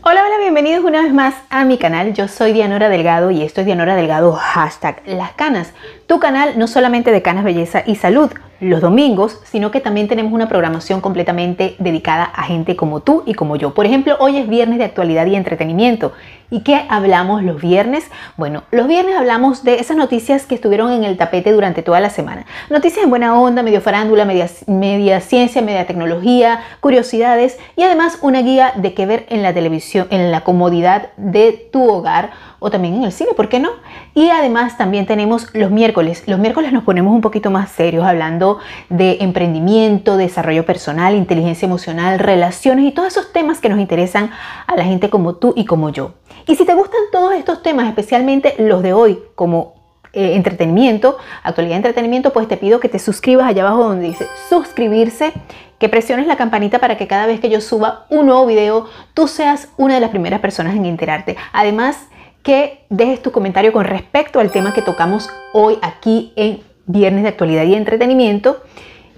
Hola, hola, bienvenidos una vez más a mi canal. Yo soy Dianora Delgado y esto es Dianora Delgado hashtag Las Canas, tu canal no solamente de canas, belleza y salud los domingos, sino que también tenemos una programación completamente dedicada a gente como tú y como yo. Por ejemplo, hoy es viernes de actualidad y entretenimiento. ¿Y qué hablamos los viernes? Bueno, los viernes hablamos de esas noticias que estuvieron en el tapete durante toda la semana. Noticias en buena onda, medio farándula, media, media ciencia, media tecnología, curiosidades y además una guía de qué ver en la televisión, en la comodidad de tu hogar o también en el cine, ¿por qué no? Y además también tenemos los miércoles. Los miércoles nos ponemos un poquito más serios hablando de emprendimiento, desarrollo personal, inteligencia emocional, relaciones y todos esos temas que nos interesan a la gente como tú y como yo. Y si te gustan todos estos temas, especialmente los de hoy, como eh, entretenimiento, actualidad de entretenimiento, pues te pido que te suscribas allá abajo donde dice suscribirse, que presiones la campanita para que cada vez que yo suba un nuevo video, tú seas una de las primeras personas en enterarte. Además, que dejes tu comentario con respecto al tema que tocamos hoy aquí en Viernes de Actualidad y Entretenimiento.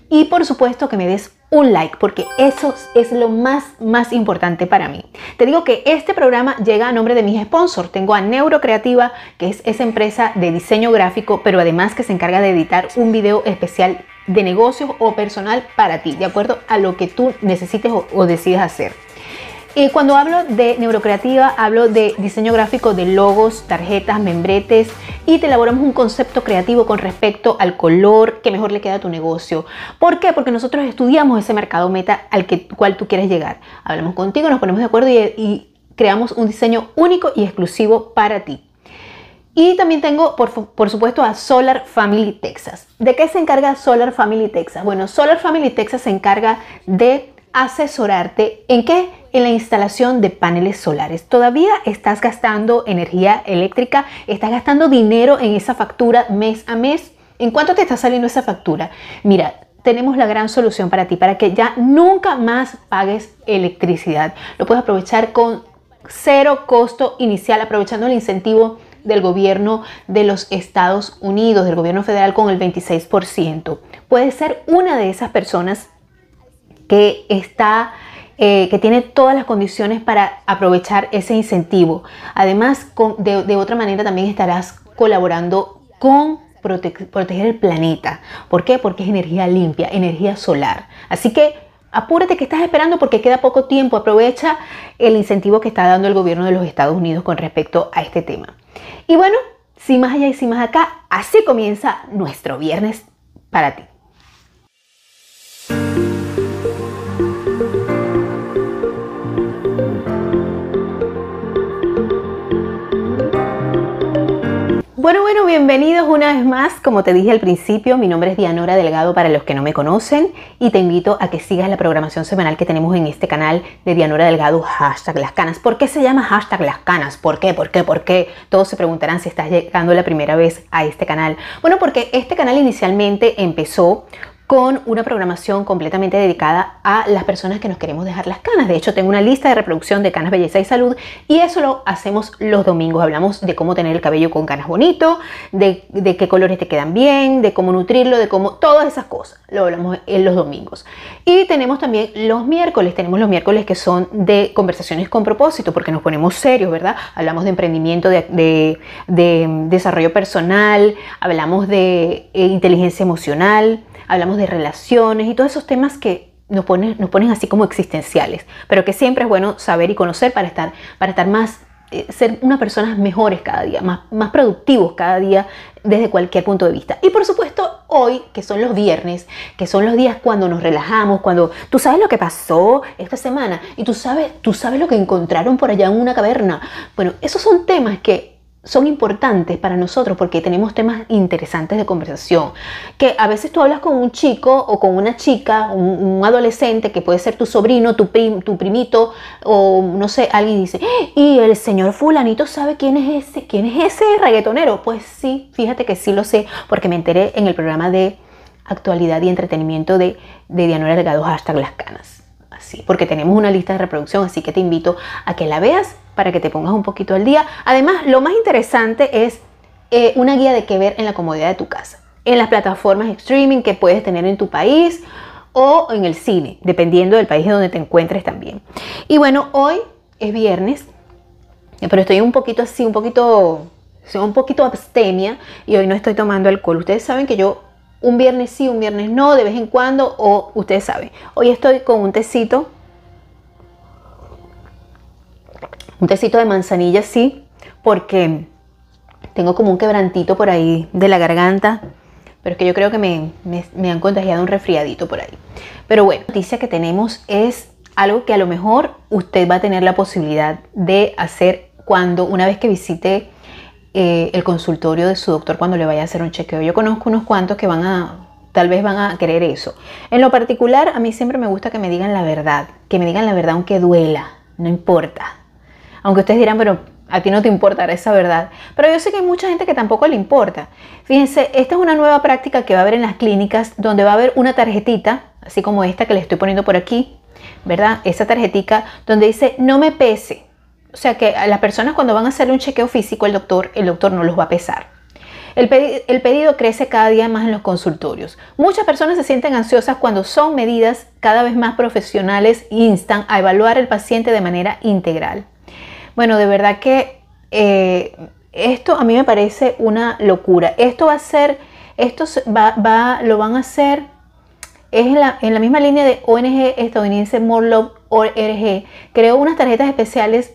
Y por supuesto que me des un like, porque eso es lo más, más importante para mí. Te digo que este programa llega a nombre de mis sponsors. Tengo a Neurocreativa, que es esa empresa de diseño gráfico, pero además que se encarga de editar un video especial de negocios o personal para ti, de acuerdo a lo que tú necesites o, o decidas hacer. Y cuando hablo de neurocreativa, hablo de diseño gráfico de logos, tarjetas, membretes y te elaboramos un concepto creativo con respecto al color que mejor le queda a tu negocio. ¿Por qué? Porque nosotros estudiamos ese mercado meta al que, cual tú quieres llegar. Hablamos contigo, nos ponemos de acuerdo y, y creamos un diseño único y exclusivo para ti. Y también tengo, por, por, supuesto, a Solar Family Texas. ¿De qué se encarga Solar Family Texas? Bueno, Solar Family Texas se encarga de asesorarte en qué? En la instalación de paneles solares. Todavía estás gastando energía eléctrica, estás gastando dinero en esa factura mes a mes. ¿En cuánto te está saliendo esa factura? Mira, tenemos la gran solución para ti, para que ya nunca más pagues electricidad. Lo puedes aprovechar con cero costo inicial, aprovechando el incentivo del gobierno de los Estados Unidos, del gobierno federal con el 26%. Puedes ser una de esas personas que está eh, que tiene todas las condiciones para aprovechar ese incentivo. Además, de, otra manera también estarás colaborando con proteger el planeta. ¿Por qué? Porque es energía limpia, energía solar. Así que apúrate que estás esperando porque queda poco tiempo. Aprovecha el incentivo que está dando el gobierno de los Estados Unidos con respecto a este tema. Y bueno, sin más allá y sin más acá, así comienza nuestro viernes para ti. Bueno, bueno, bienvenidos una vez más. Como te dije al principio, mi nombre es Dianora Delgado para los que no me conocen y te invito a que sigas la programación semanal que tenemos en este canal de Dianora Delgado, hashtag las canas. ¿Por qué se llama hashtag las canas? ¿Por qué? ¿Por qué? ¿Por qué? Todos se preguntarán si estás llegando la primera vez a este canal. Bueno, porque este canal inicialmente empezó con una programación completamente dedicada a las personas que nos queremos dejar las canas. De hecho, tengo una lista de reproducción de canas, belleza y salud y eso lo hacemos los domingos. Hablamos de cómo tener el cabello con canas bonito, de, qué colores te quedan bien, de cómo nutrirlo, de cómo todas esas cosas. Lo hablamos en los domingos. Y tenemos también los miércoles. Tenemos los miércoles que son de conversaciones con propósito porque nos ponemos serios, ¿verdad? Hablamos de emprendimiento, de, desarrollo personal, hablamos de eh, inteligencia emocional hablamos de relaciones y todos esos temas que nos ponen, nos así como existenciales, pero que siempre es bueno saber y conocer para estar, para estar más, eh, ser una persona mejores cada día, más, más productivos cada día desde cualquier punto de vista. Y por supuesto, hoy, que son los viernes, que son los días cuando nos relajamos, cuando tú sabes lo que pasó esta semana y tú sabes, tú sabes lo que encontraron por allá en una caverna. Bueno, esos son temas que son importantes para nosotros porque tenemos temas interesantes de conversación. Que a veces tú hablas con un chico o con una chica, un, adolescente que puede ser tu sobrino, tu, tu primito o no sé, alguien dice, y el señor fulanito sabe quién es ese, quién es ese reggaetonero. Pues sí, fíjate que sí lo sé porque me enteré en el programa de actualidad y entretenimiento de, de Dianora Delgado, hashtag las canas. Así, porque tenemos una lista de reproducción, así que te invito a que la veas para que te pongas un poquito al día. Además, lo más interesante es eh, una guía de qué ver en la comodidad de tu casa, en las plataformas de streaming que puedes tener en tu país o en el cine, dependiendo del país donde te encuentres también. Y bueno, hoy es viernes, pero estoy un poquito así, un poquito, un poquito abstemia y hoy no estoy tomando alcohol. Ustedes saben que yo un viernes sí, un viernes no, de vez en cuando, o ustedes saben, hoy estoy con un tecito, un tecito de manzanilla, sí, porque tengo como un quebrantito por ahí de la garganta, pero es que yo creo que me, me han contagiado un resfriadito por ahí. Pero bueno, la noticia que tenemos es algo que a lo mejor usted va a tener la posibilidad de hacer cuando una vez que visite eh, el consultorio de su doctor cuando le vaya a hacer un chequeo. Yo conozco unos cuantos que van a, tal vez van a querer eso. En lo particular, a mí siempre me gusta que me digan la verdad, que me digan la verdad aunque duela, no importa. Aunque ustedes dirán, pero a ti no te importará esa verdad. Pero yo sé que hay mucha gente que tampoco le importa. Fíjense, esta es una nueva práctica que va a haber en las clínicas donde va a haber una tarjetita, así como esta que le estoy poniendo por aquí, ¿verdad? Esa tarjetita donde dice no me pese. O sea que a las personas cuando van a hacerle un chequeo físico el doctor, el doctor no los va a pesar. El, el, pedido crece cada día más en los consultorios. Muchas personas se sienten ansiosas cuando son medidas cada vez más profesionales e instan a evaluar al paciente de manera integral. Bueno, de verdad que eh, esto a mí me parece una locura. Esto va a ser, esto va, va, lo van a hacer, es en la, en la misma línea de ONG estadounidense More Love ORG. Creó unas tarjetas especiales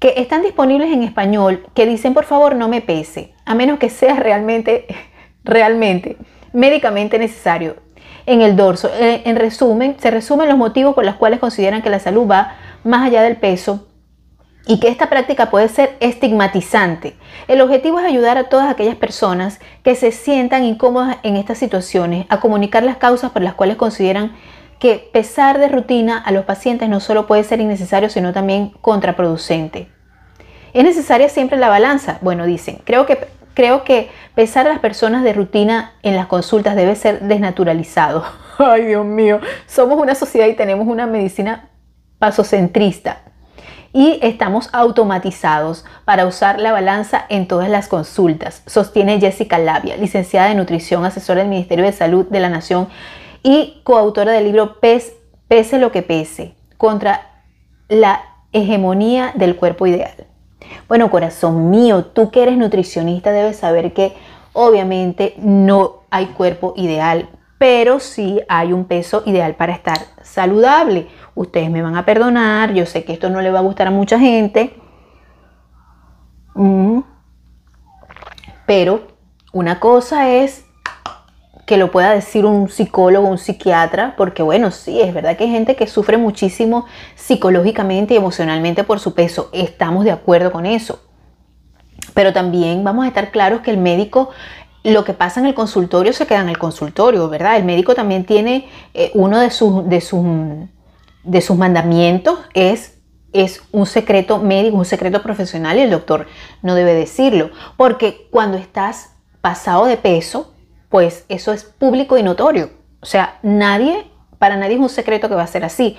que están disponibles en español, que dicen por favor no me pese, a menos que sea realmente, realmente, médicamente necesario. En el dorso, eh, en resumen, se resumen los motivos por los cuales consideran que la salud va más allá del peso y que esta práctica puede ser estigmatizante. El objetivo es ayudar a todas aquellas personas que se sientan incómodas en estas situaciones a comunicar las causas por las cuales consideran que pesar de rutina a los pacientes no solo puede ser innecesario, sino también contraproducente. ¿Es necesaria siempre la balanza? Bueno, dicen, creo que, creo que pesar a las personas de rutina en las consultas debe ser desnaturalizado. Ay, Dios mío, somos una sociedad y tenemos una medicina pasocentrista y estamos automatizados para usar la balanza en todas las consultas, sostiene Jessica Labia, licenciada de nutrición, asesora del Ministerio de Salud de la Nación y coautora del libro Pese lo que pese, contra la hegemonía del cuerpo ideal. Bueno, corazón mío, tú que eres nutricionista debes saber que obviamente no hay cuerpo ideal, pero sí hay un peso ideal para estar saludable. Ustedes me van a perdonar, yo sé que esto no le va a gustar a mucha gente, mm. pero una cosa es que lo pueda decir un psicólogo, un psiquiatra, porque bueno, sí, es verdad que hay gente que sufre muchísimo psicológicamente y emocionalmente por su peso, estamos de acuerdo con eso. Pero también vamos a estar claros que el médico, lo que pasa en el consultorio se queda en el consultorio, ¿verdad? El médico también tiene eh, uno de sus, de, sus, de sus mandamientos es es un secreto médico, un secreto profesional y el doctor no debe decirlo, porque cuando estás pasado de peso, pues eso es público y notorio. O sea, nadie, para nadie es un secreto que va a ser así.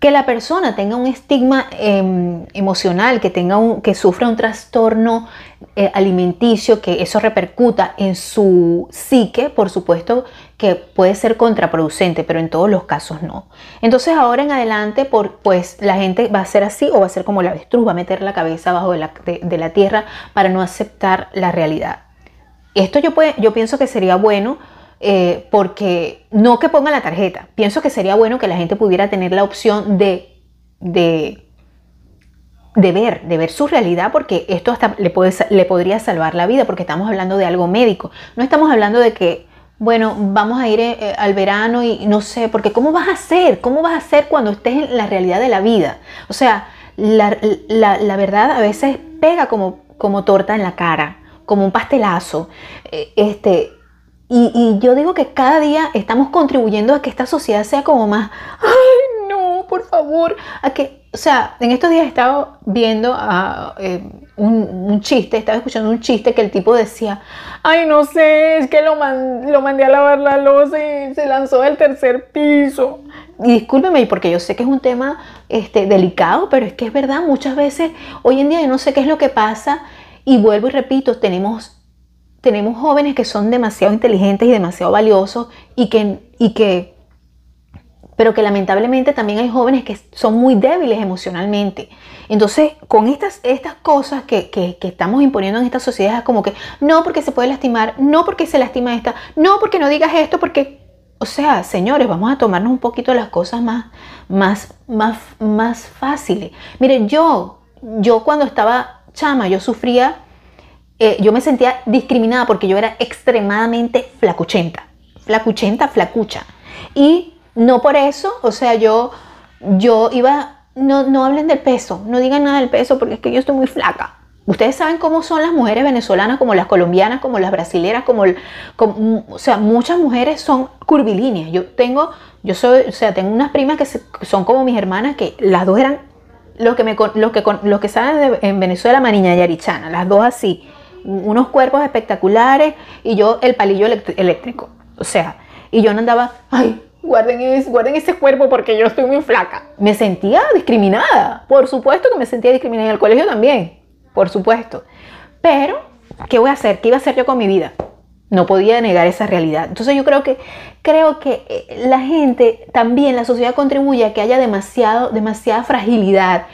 Que la persona tenga un estigma em, emocional, que, tenga un, que sufra un trastorno eh, alimenticio, que eso repercuta en su psique, por supuesto que puede ser contraproducente, pero en todos los casos no. Entonces ahora en adelante, por, pues la gente va a ser así o va a ser como la avestruz, va a meter la cabeza abajo de la, de la tierra para no aceptar la realidad. Esto yo, yo pienso que sería bueno eh, porque no que ponga la tarjeta, pienso que sería bueno que la gente pudiera tener la opción de, de, de ver, de ver su realidad, porque esto hasta le, puede, le podría salvar la vida, porque estamos hablando de algo médico. No estamos hablando de que, bueno, vamos a ir eh, al verano y no sé, porque ¿cómo vas a hacer? ¿Cómo vas a hacer cuando estés en la realidad de la vida? O sea, la, la verdad a veces pega como, como torta en la cara como un pastelazo. Eh, este, y, yo digo que cada día estamos contribuyendo a que esta sociedad sea como más, ay, no, por favor, a que, o sea, en estos días he estado viendo a, eh, un, chiste, estaba escuchando un chiste que el tipo decía, ay, no sé, es que lo, lo mandé a lavar la losa y se lanzó del tercer piso. Y discúlpeme, porque yo sé que es un tema este, delicado, pero es que es verdad, muchas veces, hoy en día yo no sé qué es lo que pasa y vuelvo y repito, tenemos, tenemos jóvenes que son demasiado inteligentes y demasiado valiosos y que, y que pero que lamentablemente también hay jóvenes que son muy débiles emocionalmente. Entonces, con estas, estas cosas que, que, estamos imponiendo en esta sociedad, es como que no porque se puede lastimar, no porque se lastima esta, no porque no digas esto, porque, o sea, señores, vamos a tomarnos un poquito las cosas más, más, más, más fáciles. Miren, yo, yo cuando estaba chama, yo sufría, eh, yo me sentía discriminada porque yo era extremadamente flacuchenta, flacuchenta, flacucha. Y no por eso, o sea, yo, yo iba, no, no hablen del peso, no digan nada del peso porque es que yo estoy muy flaca. Ustedes saben cómo son las mujeres venezolanas, como las colombianas, como las brasileras, como, o sea, muchas mujeres son curvilíneas. Yo tengo, yo soy, o sea, tengo unas primas que son como mis hermanas, que las dos eran lo que me, lo que, lo que saben en Venezuela, Mariña y Arichana, las dos así, unos cuerpos espectaculares y yo el palillo eléctrico. O sea, y yo no andaba, ay, guarden, guarden ese cuerpo porque yo estoy muy flaca. Me sentía discriminada. Por supuesto que me sentía discriminada en el colegio también. Por supuesto. Pero, ¿qué voy a hacer? ¿Qué iba a hacer yo con mi vida? No podía negar esa realidad. Entonces yo creo que, creo que eh, la gente, también la sociedad contribuye a que haya demasiado, demasiada fragilidad.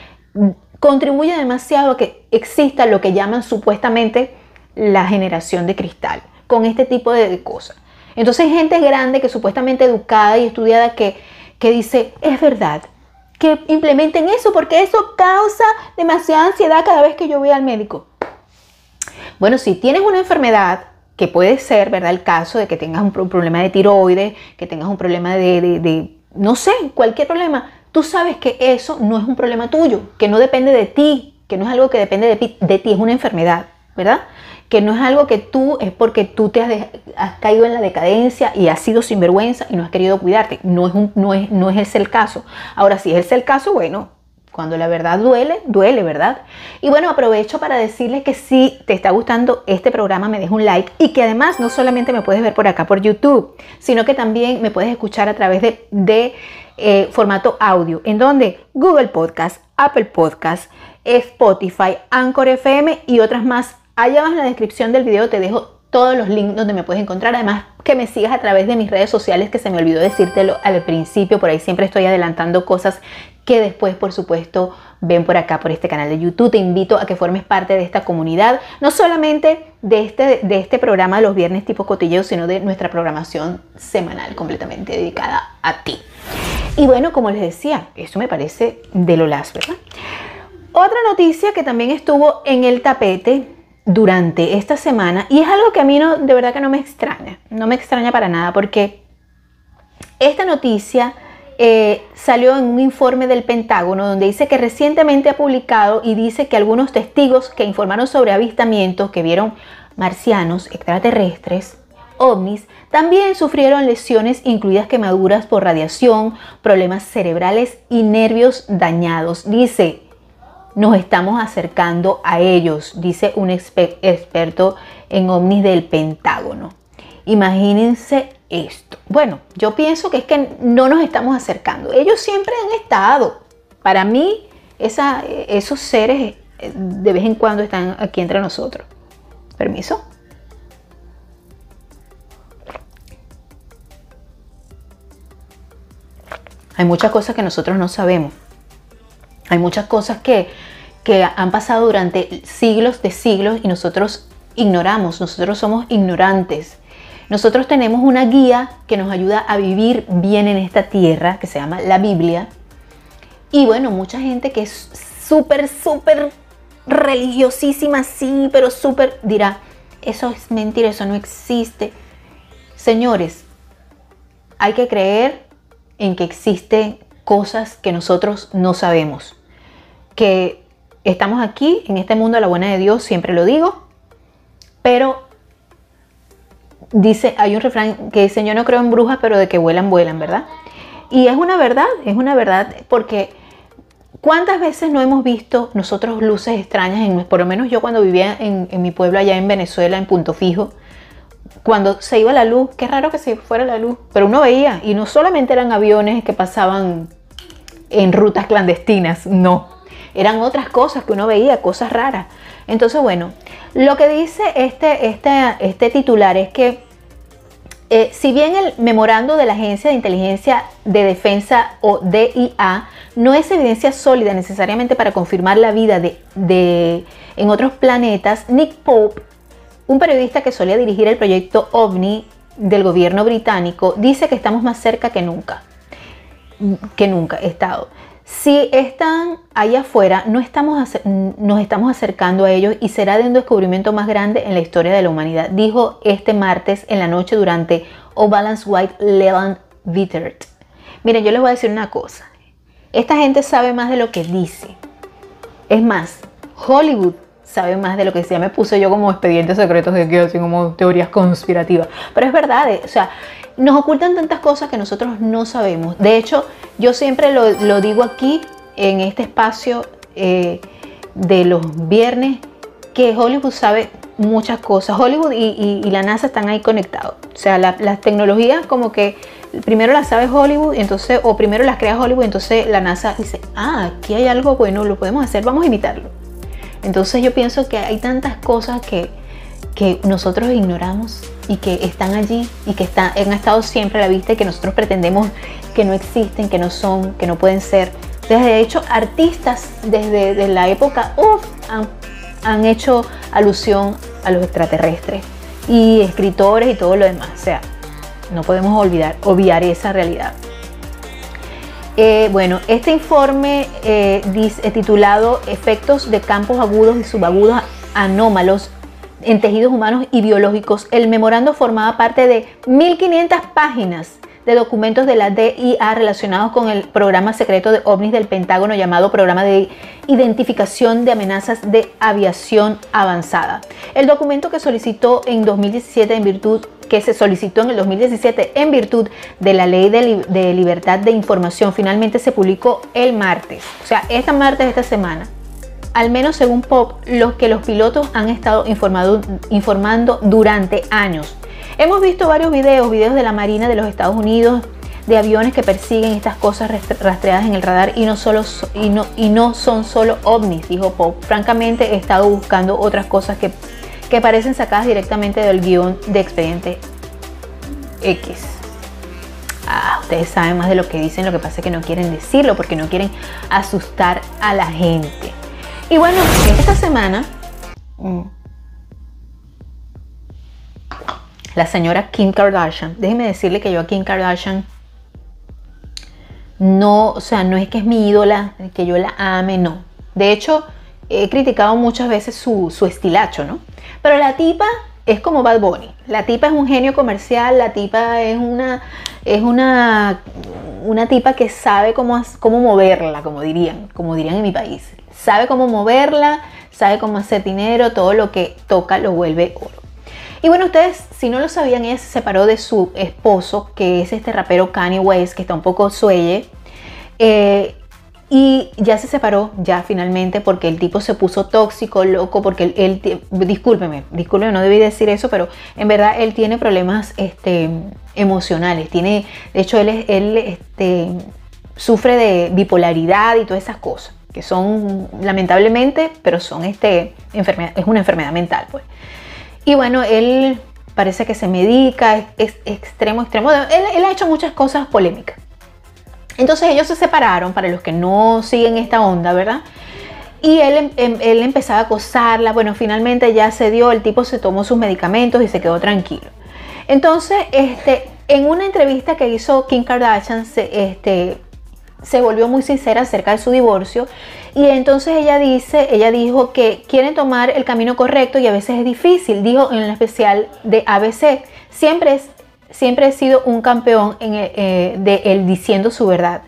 Contribuye demasiado a que exista lo que llaman supuestamente la generación de cristal. Con este tipo de cosas. Entonces gente grande que supuestamente educada y estudiada que, que dice, es verdad, que implementen eso porque eso causa demasiada ansiedad cada vez que yo voy al médico. Bueno, si tienes una enfermedad, que puede ser, ¿verdad? El caso de que tengas un problema de tiroides, que tengas un problema de, de, no sé, cualquier problema, tú sabes que eso no es un problema tuyo, que no depende de ti, que no es algo que depende de, ti, es una enfermedad, ¿verdad? que no es algo que tú, es porque tú te has, caído en la decadencia y has sido sinvergüenza y no has querido cuidarte. No es, no, es, no es ese el caso. Ahora, si es ese el caso, bueno, cuando la verdad duele, duele, ¿verdad? Y bueno, aprovecho para decirles que si te está gustando este programa, me dejes un like y que además no solamente me puedes ver por acá por YouTube, sino que también me puedes escuchar a través de, eh, formato audio, en donde Google Podcast, Apple Podcast, Spotify, Anchor FM y otras más Allá abajo en la descripción del video te dejo todos los links donde me puedes encontrar. Además, que me sigas a través de mis redes sociales, que se me olvidó decírtelo al principio. Por ahí siempre estoy adelantando cosas que después, por supuesto, ven por acá, por este canal de YouTube. Te invito a que formes parte de esta comunidad, no solamente de este, de este programa los viernes tipo cotilleo, sino de nuestra programación semanal completamente dedicada a ti. Y bueno, como les decía, esto me parece de lo las, ¿verdad? Otra noticia que también estuvo en el tapete durante esta semana y es algo que a mí no, de verdad que no me extraña, no me extraña para nada porque esta noticia eh, salió en un informe del Pentágono donde dice que recientemente ha publicado y dice que algunos testigos que informaron sobre avistamientos que vieron marcianos, extraterrestres, ovnis, también sufrieron lesiones incluidas quemaduras por radiación, problemas cerebrales y nervios dañados. Dice, nos estamos acercando a ellos, dice un experto en ovnis del Pentágono. Imagínense Bueno, yo pienso que es que no nos estamos acercando. Ellos siempre han estado. Para mí, esos seres eh, de vez en cuando están aquí entre nosotros. Permiso. Hay muchas cosas que nosotros no sabemos. Hay muchas cosas que, han pasado durante siglos de siglos y nosotros ignoramos, nosotros somos ignorantes. Nosotros tenemos una guía que nos ayuda a vivir bien en esta tierra, que se llama la Biblia. Y bueno, mucha gente que es súper, súper religiosísima, sí, pero súper dirá, eso es mentira, eso no existe. Señores, hay que creer en que existen cosas que nosotros no sabemos que estamos aquí en este mundo a la buena de Dios, siempre lo digo, pero dice, hay un refrán que dice, yo no creo en brujas, pero de que vuelan, vuelan, ¿verdad? Y es una verdad, es una verdad, porque ¿cuántas veces no hemos visto nosotros luces extrañas? Por lo menos yo cuando vivía en, en mi pueblo allá en Venezuela, en Punto Fijo, cuando se iba la luz, qué raro que se fuera la luz, pero uno veía, y no solamente eran aviones que pasaban en rutas clandestinas, no, eran otras cosas que uno veía, cosas raras. Entonces, bueno, lo que dice este, este, este titular es que eh, si bien el memorando de la Agencia de Inteligencia de Defensa o DIA no es evidencia sólida necesariamente para confirmar la vida de, en otros planetas, Nick Pope, un periodista que solía dirigir el proyecto OVNI del gobierno británico, dice que estamos más cerca que nunca, que nunca he estado. Si están allá afuera, no estamos, nos estamos acercando a ellos y será de un descubrimiento más grande en la historia de la humanidad, dijo este martes en la noche durante O Balance White Leland Vittert. Miren, yo les voy a decir una cosa. Esta gente sabe más de lo que dice. Es más, Hollywood sabe más de lo que decía. Me puse yo como expedientes secretos de que así como teorías conspirativas. Pero es verdad, eh, o sea, nos ocultan tantas cosas que nosotros no sabemos. De hecho, yo siempre lo, digo aquí en este espacio eh, de los viernes, que Hollywood sabe muchas cosas. Hollywood y, la NASA están ahí conectados. O sea, las tecnologías como que primero las sabe Hollywood, entonces, o primero las crea Hollywood, entonces la NASA dice, ah, aquí hay algo bueno, lo podemos hacer, vamos a imitarlo. Entonces yo pienso que hay tantas cosas que, que nosotros ignoramos y que están allí y que están, han estado siempre a la vista y que nosotros pretendemos que no existen, que no son, que no pueden ser. De hecho, artistas desde, la época han, han, hecho alusión a los extraterrestres y escritores y todo lo demás. O sea, no podemos olvidar, obviar esa realidad. Eh, bueno, este informe eh, titulado Efectos de campos agudos y subagudos anómalos en tejidos humanos y biológicos, el memorando formaba parte de 1.500 páginas de documentos de la DIA relacionados con el programa secreto de ovnis del Pentágono llamado Programa de Identificación de Amenazas de Aviación Avanzada. El documento que solicitó en 2017 en virtud que se solicitó en el 2017 en virtud de la Ley de, Libertad de Información finalmente se publicó el martes, o sea, esta martes de esta semana al menos según Pop, los que los pilotos han estado informando durante años. Hemos visto varios videos, videos de la Marina de los Estados Unidos, de aviones que persiguen estas cosas rastreadas en el radar y no, son solo ovnis, dijo Pop. Francamente he estado buscando otras cosas que, que parecen sacadas directamente del guion de Expediente X. Ah, ustedes saben más de lo que dicen, lo que pasa es que no quieren decirlo porque no quieren asustar a la gente. Y bueno, esta semana mm, la señora Kim Kardashian, déjeme decirle que yo a Kim Kardashian no, o sea, no es que es mi ídola, que yo la ame, no. De hecho, he criticado muchas veces su, su estilacho, ¿no? Pero la tipa es como Bad Bunny. La tipa es un genio comercial, la tipa es una, es una, una tipa que sabe cómo, cómo moverla, como dirían, como dirían en mi país sabe cómo moverla, sabe cómo hacer dinero, todo lo que toca lo vuelve oro. Y bueno, ustedes, si no lo sabían, ella se separó de su esposo, que es este rapero Kanye West, que está un poco suelle. Eh, y ya se separó, ya finalmente, porque el tipo se puso tóxico, loco, porque él, discúlpeme, discúlpeme, no debí decir eso, pero en verdad él tiene problemas este, emocionales. Tiene, de hecho, él, él este, sufre de bipolaridad y todas esas cosas son lamentablemente, pero son este, enfermedad, es una enfermedad mental. Pues. Y bueno, él parece que se medica, es, extremo, extremo. Él, ha hecho muchas cosas polémicas. Entonces ellos se separaron, para los que no siguen esta onda, ¿verdad? Y él, em, em, él empezaba a acosarla. Bueno, finalmente ya se dio, el tipo se tomó sus medicamentos y se quedó tranquilo. Entonces, este, en una entrevista que hizo Kim Kardashian, este, se volvió muy sincera acerca de su divorcio y entonces ella dice, ella dijo que quieren tomar el camino correcto y a veces es difícil, dijo en el especial de ABC, siempre, es, siempre he sido un campeón en, eh, de él diciendo su verdad.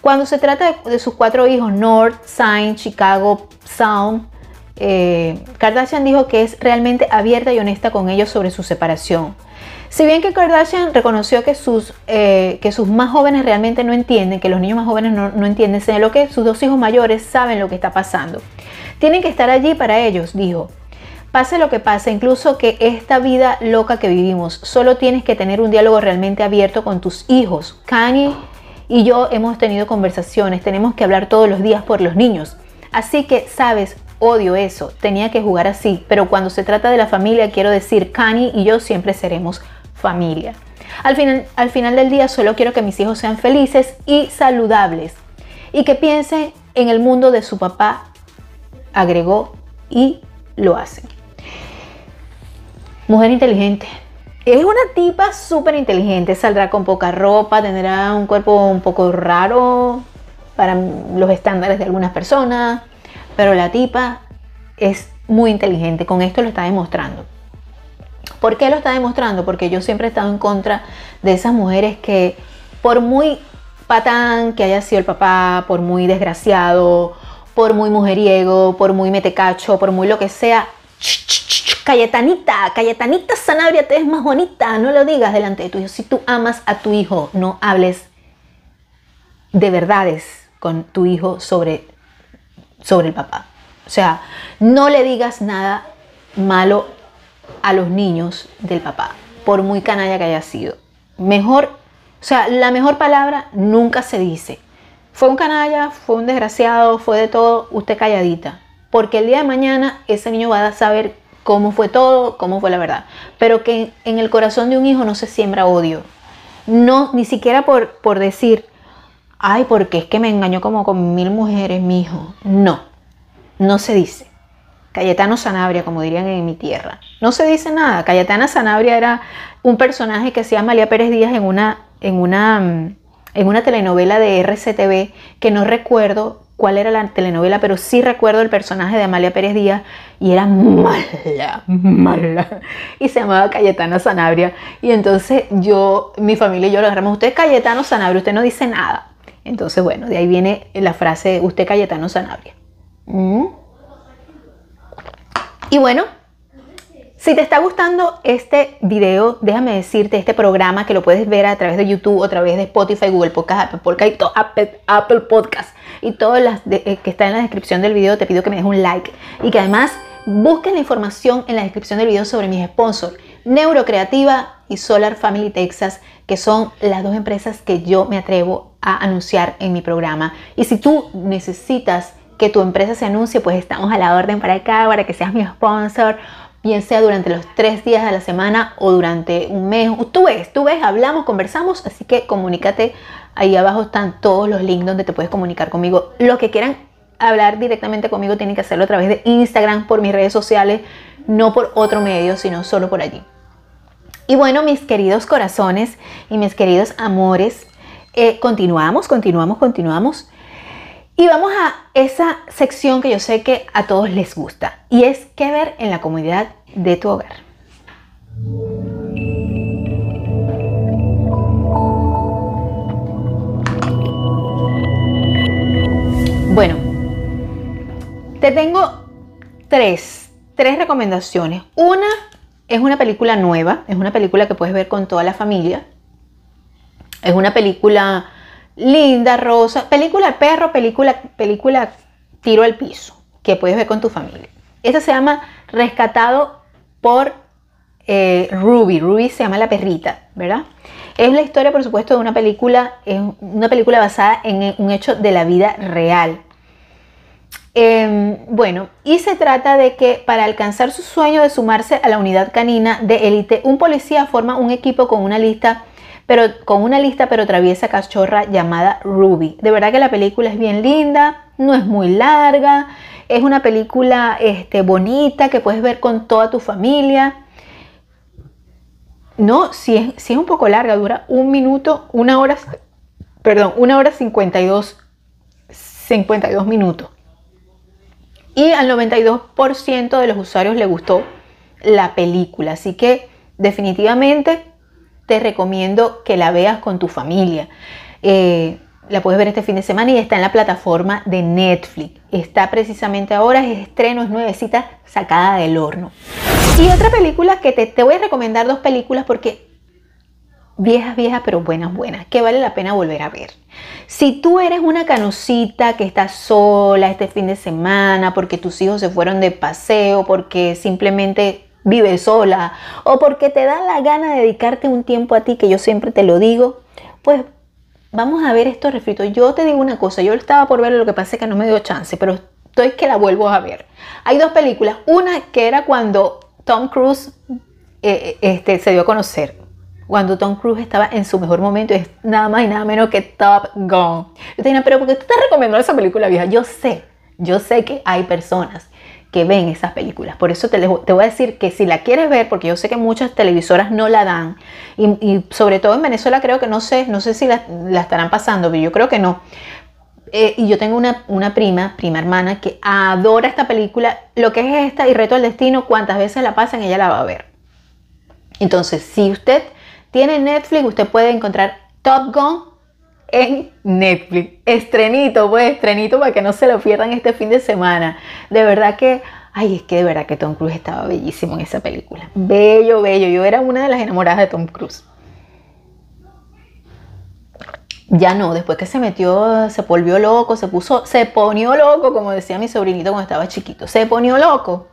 Cuando se trata de, sus cuatro hijos, North, Sign, Chicago, Sound, eh, Kardashian dijo que es realmente abierta y honesta con ellos sobre su separación. Si bien que Kardashian reconoció que sus, eh, que sus más jóvenes realmente no entienden, que los niños más jóvenes no, no entienden, sino que sus dos hijos mayores saben lo que está pasando. Tienen que estar allí para ellos, dijo. Pase lo que pase, incluso que esta vida loca que vivimos, solo tienes que tener un diálogo realmente abierto con tus hijos. Kanye y yo hemos tenido conversaciones, tenemos que hablar todos los días por los niños. Así que, sabes, odio eso, tenía que jugar así, pero cuando se trata de la familia, quiero decir, Kanye y yo siempre seremos familia. Al final, al final del día solo quiero que mis hijos sean felices y saludables y que piensen en el mundo de su papá, agregó y lo hacen. Mujer inteligente. Es una tipa súper inteligente, saldrá con poca ropa, tendrá un cuerpo un poco raro para los estándares de algunas personas, pero la tipa es muy inteligente, con esto lo está demostrando. ¿Por qué lo está demostrando? Porque yo siempre he estado en contra de esas mujeres que por muy patán que haya sido el papá, por muy desgraciado, por muy mujeriego, por muy metecacho, por muy lo que sea, Cayetanita, Cayetanita Sanabria, te es más bonita, no lo digas delante de tu hijo. Si tú amas a tu hijo, no hables de verdades con tu hijo sobre, sobre el papá. O sea, no le digas nada malo a los niños del papá, por muy canalla que haya sido. Mejor, o sea, la mejor palabra nunca se dice. Fue un canalla, fue un desgraciado, fue de todo, usted calladita. Porque el día de mañana ese niño va a saber cómo fue todo, cómo fue la verdad. Pero que en el corazón de un hijo no se siembra odio. No, ni siquiera por, por decir, ay, porque es que me engañó como con mil mujeres mi hijo. No, no se dice. Cayetano Sanabria, como dirían en mi tierra. No se dice nada. Cayetana Sanabria era un personaje que llama María Pérez Díaz en una, en una, en una telenovela de RCTV que no recuerdo cuál era la telenovela, pero sí recuerdo el personaje de Amalia Pérez Díaz y era mala, mala. Y se llamaba Cayetana Sanabria. Y entonces yo, mi familia y yo lo agarramos, usted es Cayetano Sanabria, usted no dice nada. Entonces, bueno, de ahí viene la frase, usted Cayetano Sanabria. Mm. Y bueno, si te está gustando este video, déjame decirte, este programa que lo puedes ver a través de YouTube, a través de Spotify, Google Podcast, Apple Podcast, Apple, Apple Podcast y todas las eh, que está en la descripción del video, te pido que me dejes un like y que además busques la información en la descripción del video sobre mis sponsors, Neurocreativa y Solar Family Texas, que son las dos empresas que yo me atrevo a anunciar en mi programa. Y si tú necesitas que tu empresa se anuncie, pues estamos a la orden para acá, para que seas mi sponsor bien sea durante los tres días de la semana o durante un mes. Tú ves, tú ves, hablamos, conversamos, así que comunícate. Ahí abajo están todos los links donde te puedes comunicar conmigo. Los que quieran hablar directamente conmigo tienen que hacerlo a través de Instagram, por mis redes sociales, no por otro medio, sino solo por allí. Y bueno, mis queridos corazones y mis queridos amores, eh, continuamos, continuamos, continuamos. Y vamos a esa sección que yo sé que a todos les gusta y es qué ver en la comunidad de tu hogar. Bueno, te tengo tres, tres recomendaciones. Una es una película nueva, es una película que puedes ver con toda la familia. Es una película linda, rosa, película perro, película, película tiro al piso, que puedes ver con tu familia. Esta se llama Rescatado por eh, Ruby. Ruby se llama la perrita, ¿verdad? Es la historia, por supuesto, de una película, una película basada en un hecho de la vida real. Em, bueno, y se trata de que para alcanzar su sueño de sumarse a la unidad canina de élite, un policía forma un equipo con una lista pero con una lista pero traviesa cachorra llamada Ruby. De verdad que la película es bien linda, no es muy larga, es una película este, bonita que puedes ver con toda tu familia. No, si es, si es un poco larga, dura un minuto, una hora, perdón, una hora 52, 52 minutos. Y al 92% de los usuarios le gustó la película. Así que definitivamente te recomiendo que la veas con tu familia. Eh, la puedes ver este fin de semana y está en la plataforma de Netflix. Está precisamente ahora, es estreno, es nuevecita, sacada del horno. Y otra película que te, te voy a recomendar dos películas porque viejas, viejas, pero buenas, buenas, que vale la pena volver a ver. Si tú eres una canosita que está sola este fin de semana porque tus hijos se fueron de paseo, porque simplemente vive sola o porque te da la gana de dedicarte un tiempo a ti, que yo siempre te lo digo, pues vamos a ver esto refrito. Yo te digo una cosa, yo estaba por ver lo que pasa es que no me dio chance, pero estoy que la vuelvo a ver. Hay dos películas, una que era cuando Tom Cruise eh, este, se dio a conocer. cuando Tom Cruise estaba en su mejor momento, es nada más y nada menos que Top Gun. Yo te pero ¿por qué tú estás recomendando esa película vieja? Yo sé, yo sé que hay personas que ven esas películas. Por eso te, te, voy a decir que si la quieres ver, porque yo sé que muchas televisoras no la dan, y, sobre todo en Venezuela creo que no sé, no sé si la, estarán pasando, pero yo creo que no. Eh, y yo tengo una, una, prima, prima hermana, que adora esta película, lo que es esta y Reto al Destino, cuantas veces la pasan, ella la va a ver. Entonces, si usted tiene Netflix, usted puede encontrar Top Gun en Netflix. Estrenito, pues, estrenito para que no se lo pierdan este fin de semana. De verdad que, ay, es que de verdad que Tom Cruise estaba bellísimo en esa película. Bello, bello. Yo era una de las enamoradas de Tom Cruise. Ya no, después que se metió, se volvió loco, se puso, se ponió loco, como decía mi sobrinito cuando estaba chiquito, se ponió loco.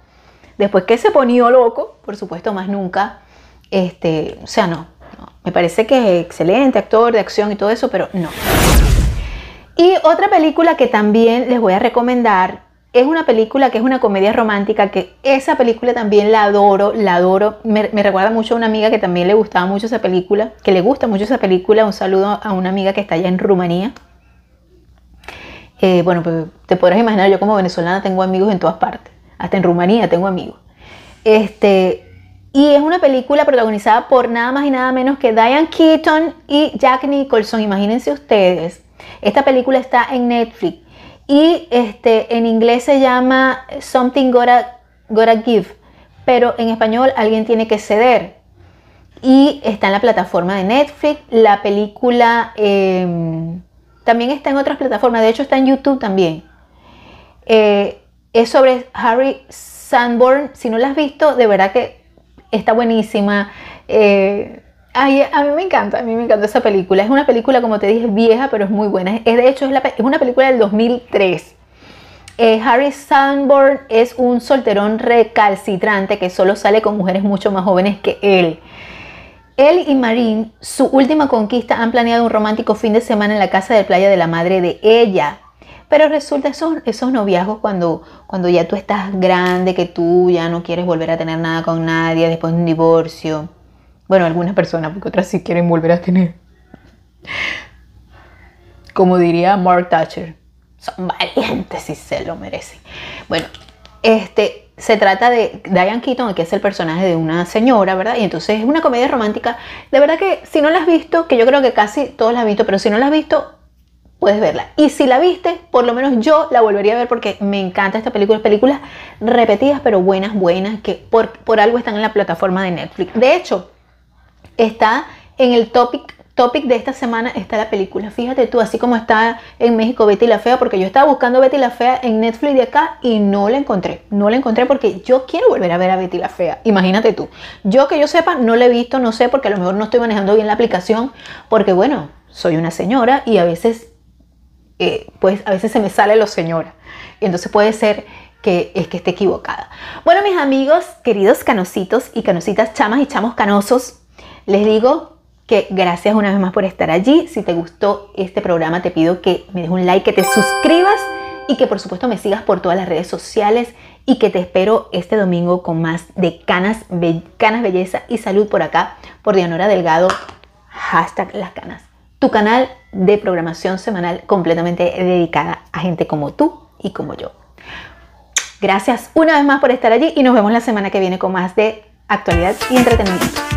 Después que se ponió loco, por supuesto, más nunca, este, o sea, no, me parece que es excelente actor de acción y todo eso, pero no. Y otra película que también les voy a recomendar es una película que es una comedia romántica, que esa película también la adoro, la adoro. Me, recuerda mucho a una amiga que también le gustaba mucho esa película, que le gusta mucho esa película. Un saludo a una amiga que está allá en Rumanía. Eh, bueno, pues te podrás imaginar, yo como venezolana tengo amigos en todas partes. Hasta en Rumanía tengo amigos. Este, y es una película protagonizada por nada más y nada menos que Diane Keaton y Jack Nicholson. Imagínense ustedes. Esta película está en Netflix. Y este, en inglés se llama Something Gotta, Gotta Give. Pero en español alguien tiene que ceder. Y está en la plataforma de Netflix. La película em, también está en otras plataformas. De hecho está en YouTube también. Eh, es sobre Harry Sanborn. Si no la has visto, de verdad que está buenísima. Eh, a mí me encanta, a mí me encanta esa película. Es una película, como te dije, vieja, pero es muy buena. Es, de hecho, es, una película del 2003. Eh, Harry Sanborn es un solterón recalcitrante que solo sale con mujeres mucho más jóvenes que él. Él y Marine, su última conquista, han planeado un romántico fin de semana en la casa de playa de la madre de ella. Pero resulta esos, esos noviazgos cuando, cuando ya tú estás grande, que tú ya no quieres volver a tener nada con nadie después de un divorcio. Bueno, algunas personas, porque otras sí quieren volver a tener. Como diría Mark Thatcher, son valientes y se lo merecen. Bueno, este, se trata de Diane Keaton, que es el personaje de una señora, ¿verdad? Y entonces es una comedia romántica. De verdad que si no la has visto, que yo creo que casi todos la han visto, pero si no la has visto, puedes verla. Y si la viste, por lo menos yo la volvería a ver porque me encanta esta película. Películas repetidas, pero buenas, buenas, que por, por algo están en la plataforma de Netflix. De hecho, está en el topic topic de esta semana está la película. Fíjate tú, así como está en México Betty la Fea, porque yo estaba buscando Betty la Fea en Netflix de acá y no la encontré. No la encontré porque yo quiero volver a ver a Betty la Fea. Imagínate tú. Yo que yo sepa, no la he visto, no sé, porque a lo mejor no estoy manejando bien la aplicación, porque bueno, soy una señora y a veces eh, pues a veces se me sale lo señora. Entonces puede ser que es que esté equivocada. Bueno, mis amigos, queridos canositos y canositas, chamas y chamos canosos, les digo que gracias una vez más por estar allí. Si te gustó este programa, te pido que me des un like, que te suscribas y que por supuesto me sigas por todas las redes sociales y que te espero este domingo con más de Canas, canas Belleza y Salud por acá, por Dianora Delgado, hashtag las canas tu canal de programación semanal completamente dedicada a gente como tú y como yo. Gracias una vez más por estar allí y nos vemos la semana que viene con más de actualidad y entretenimiento.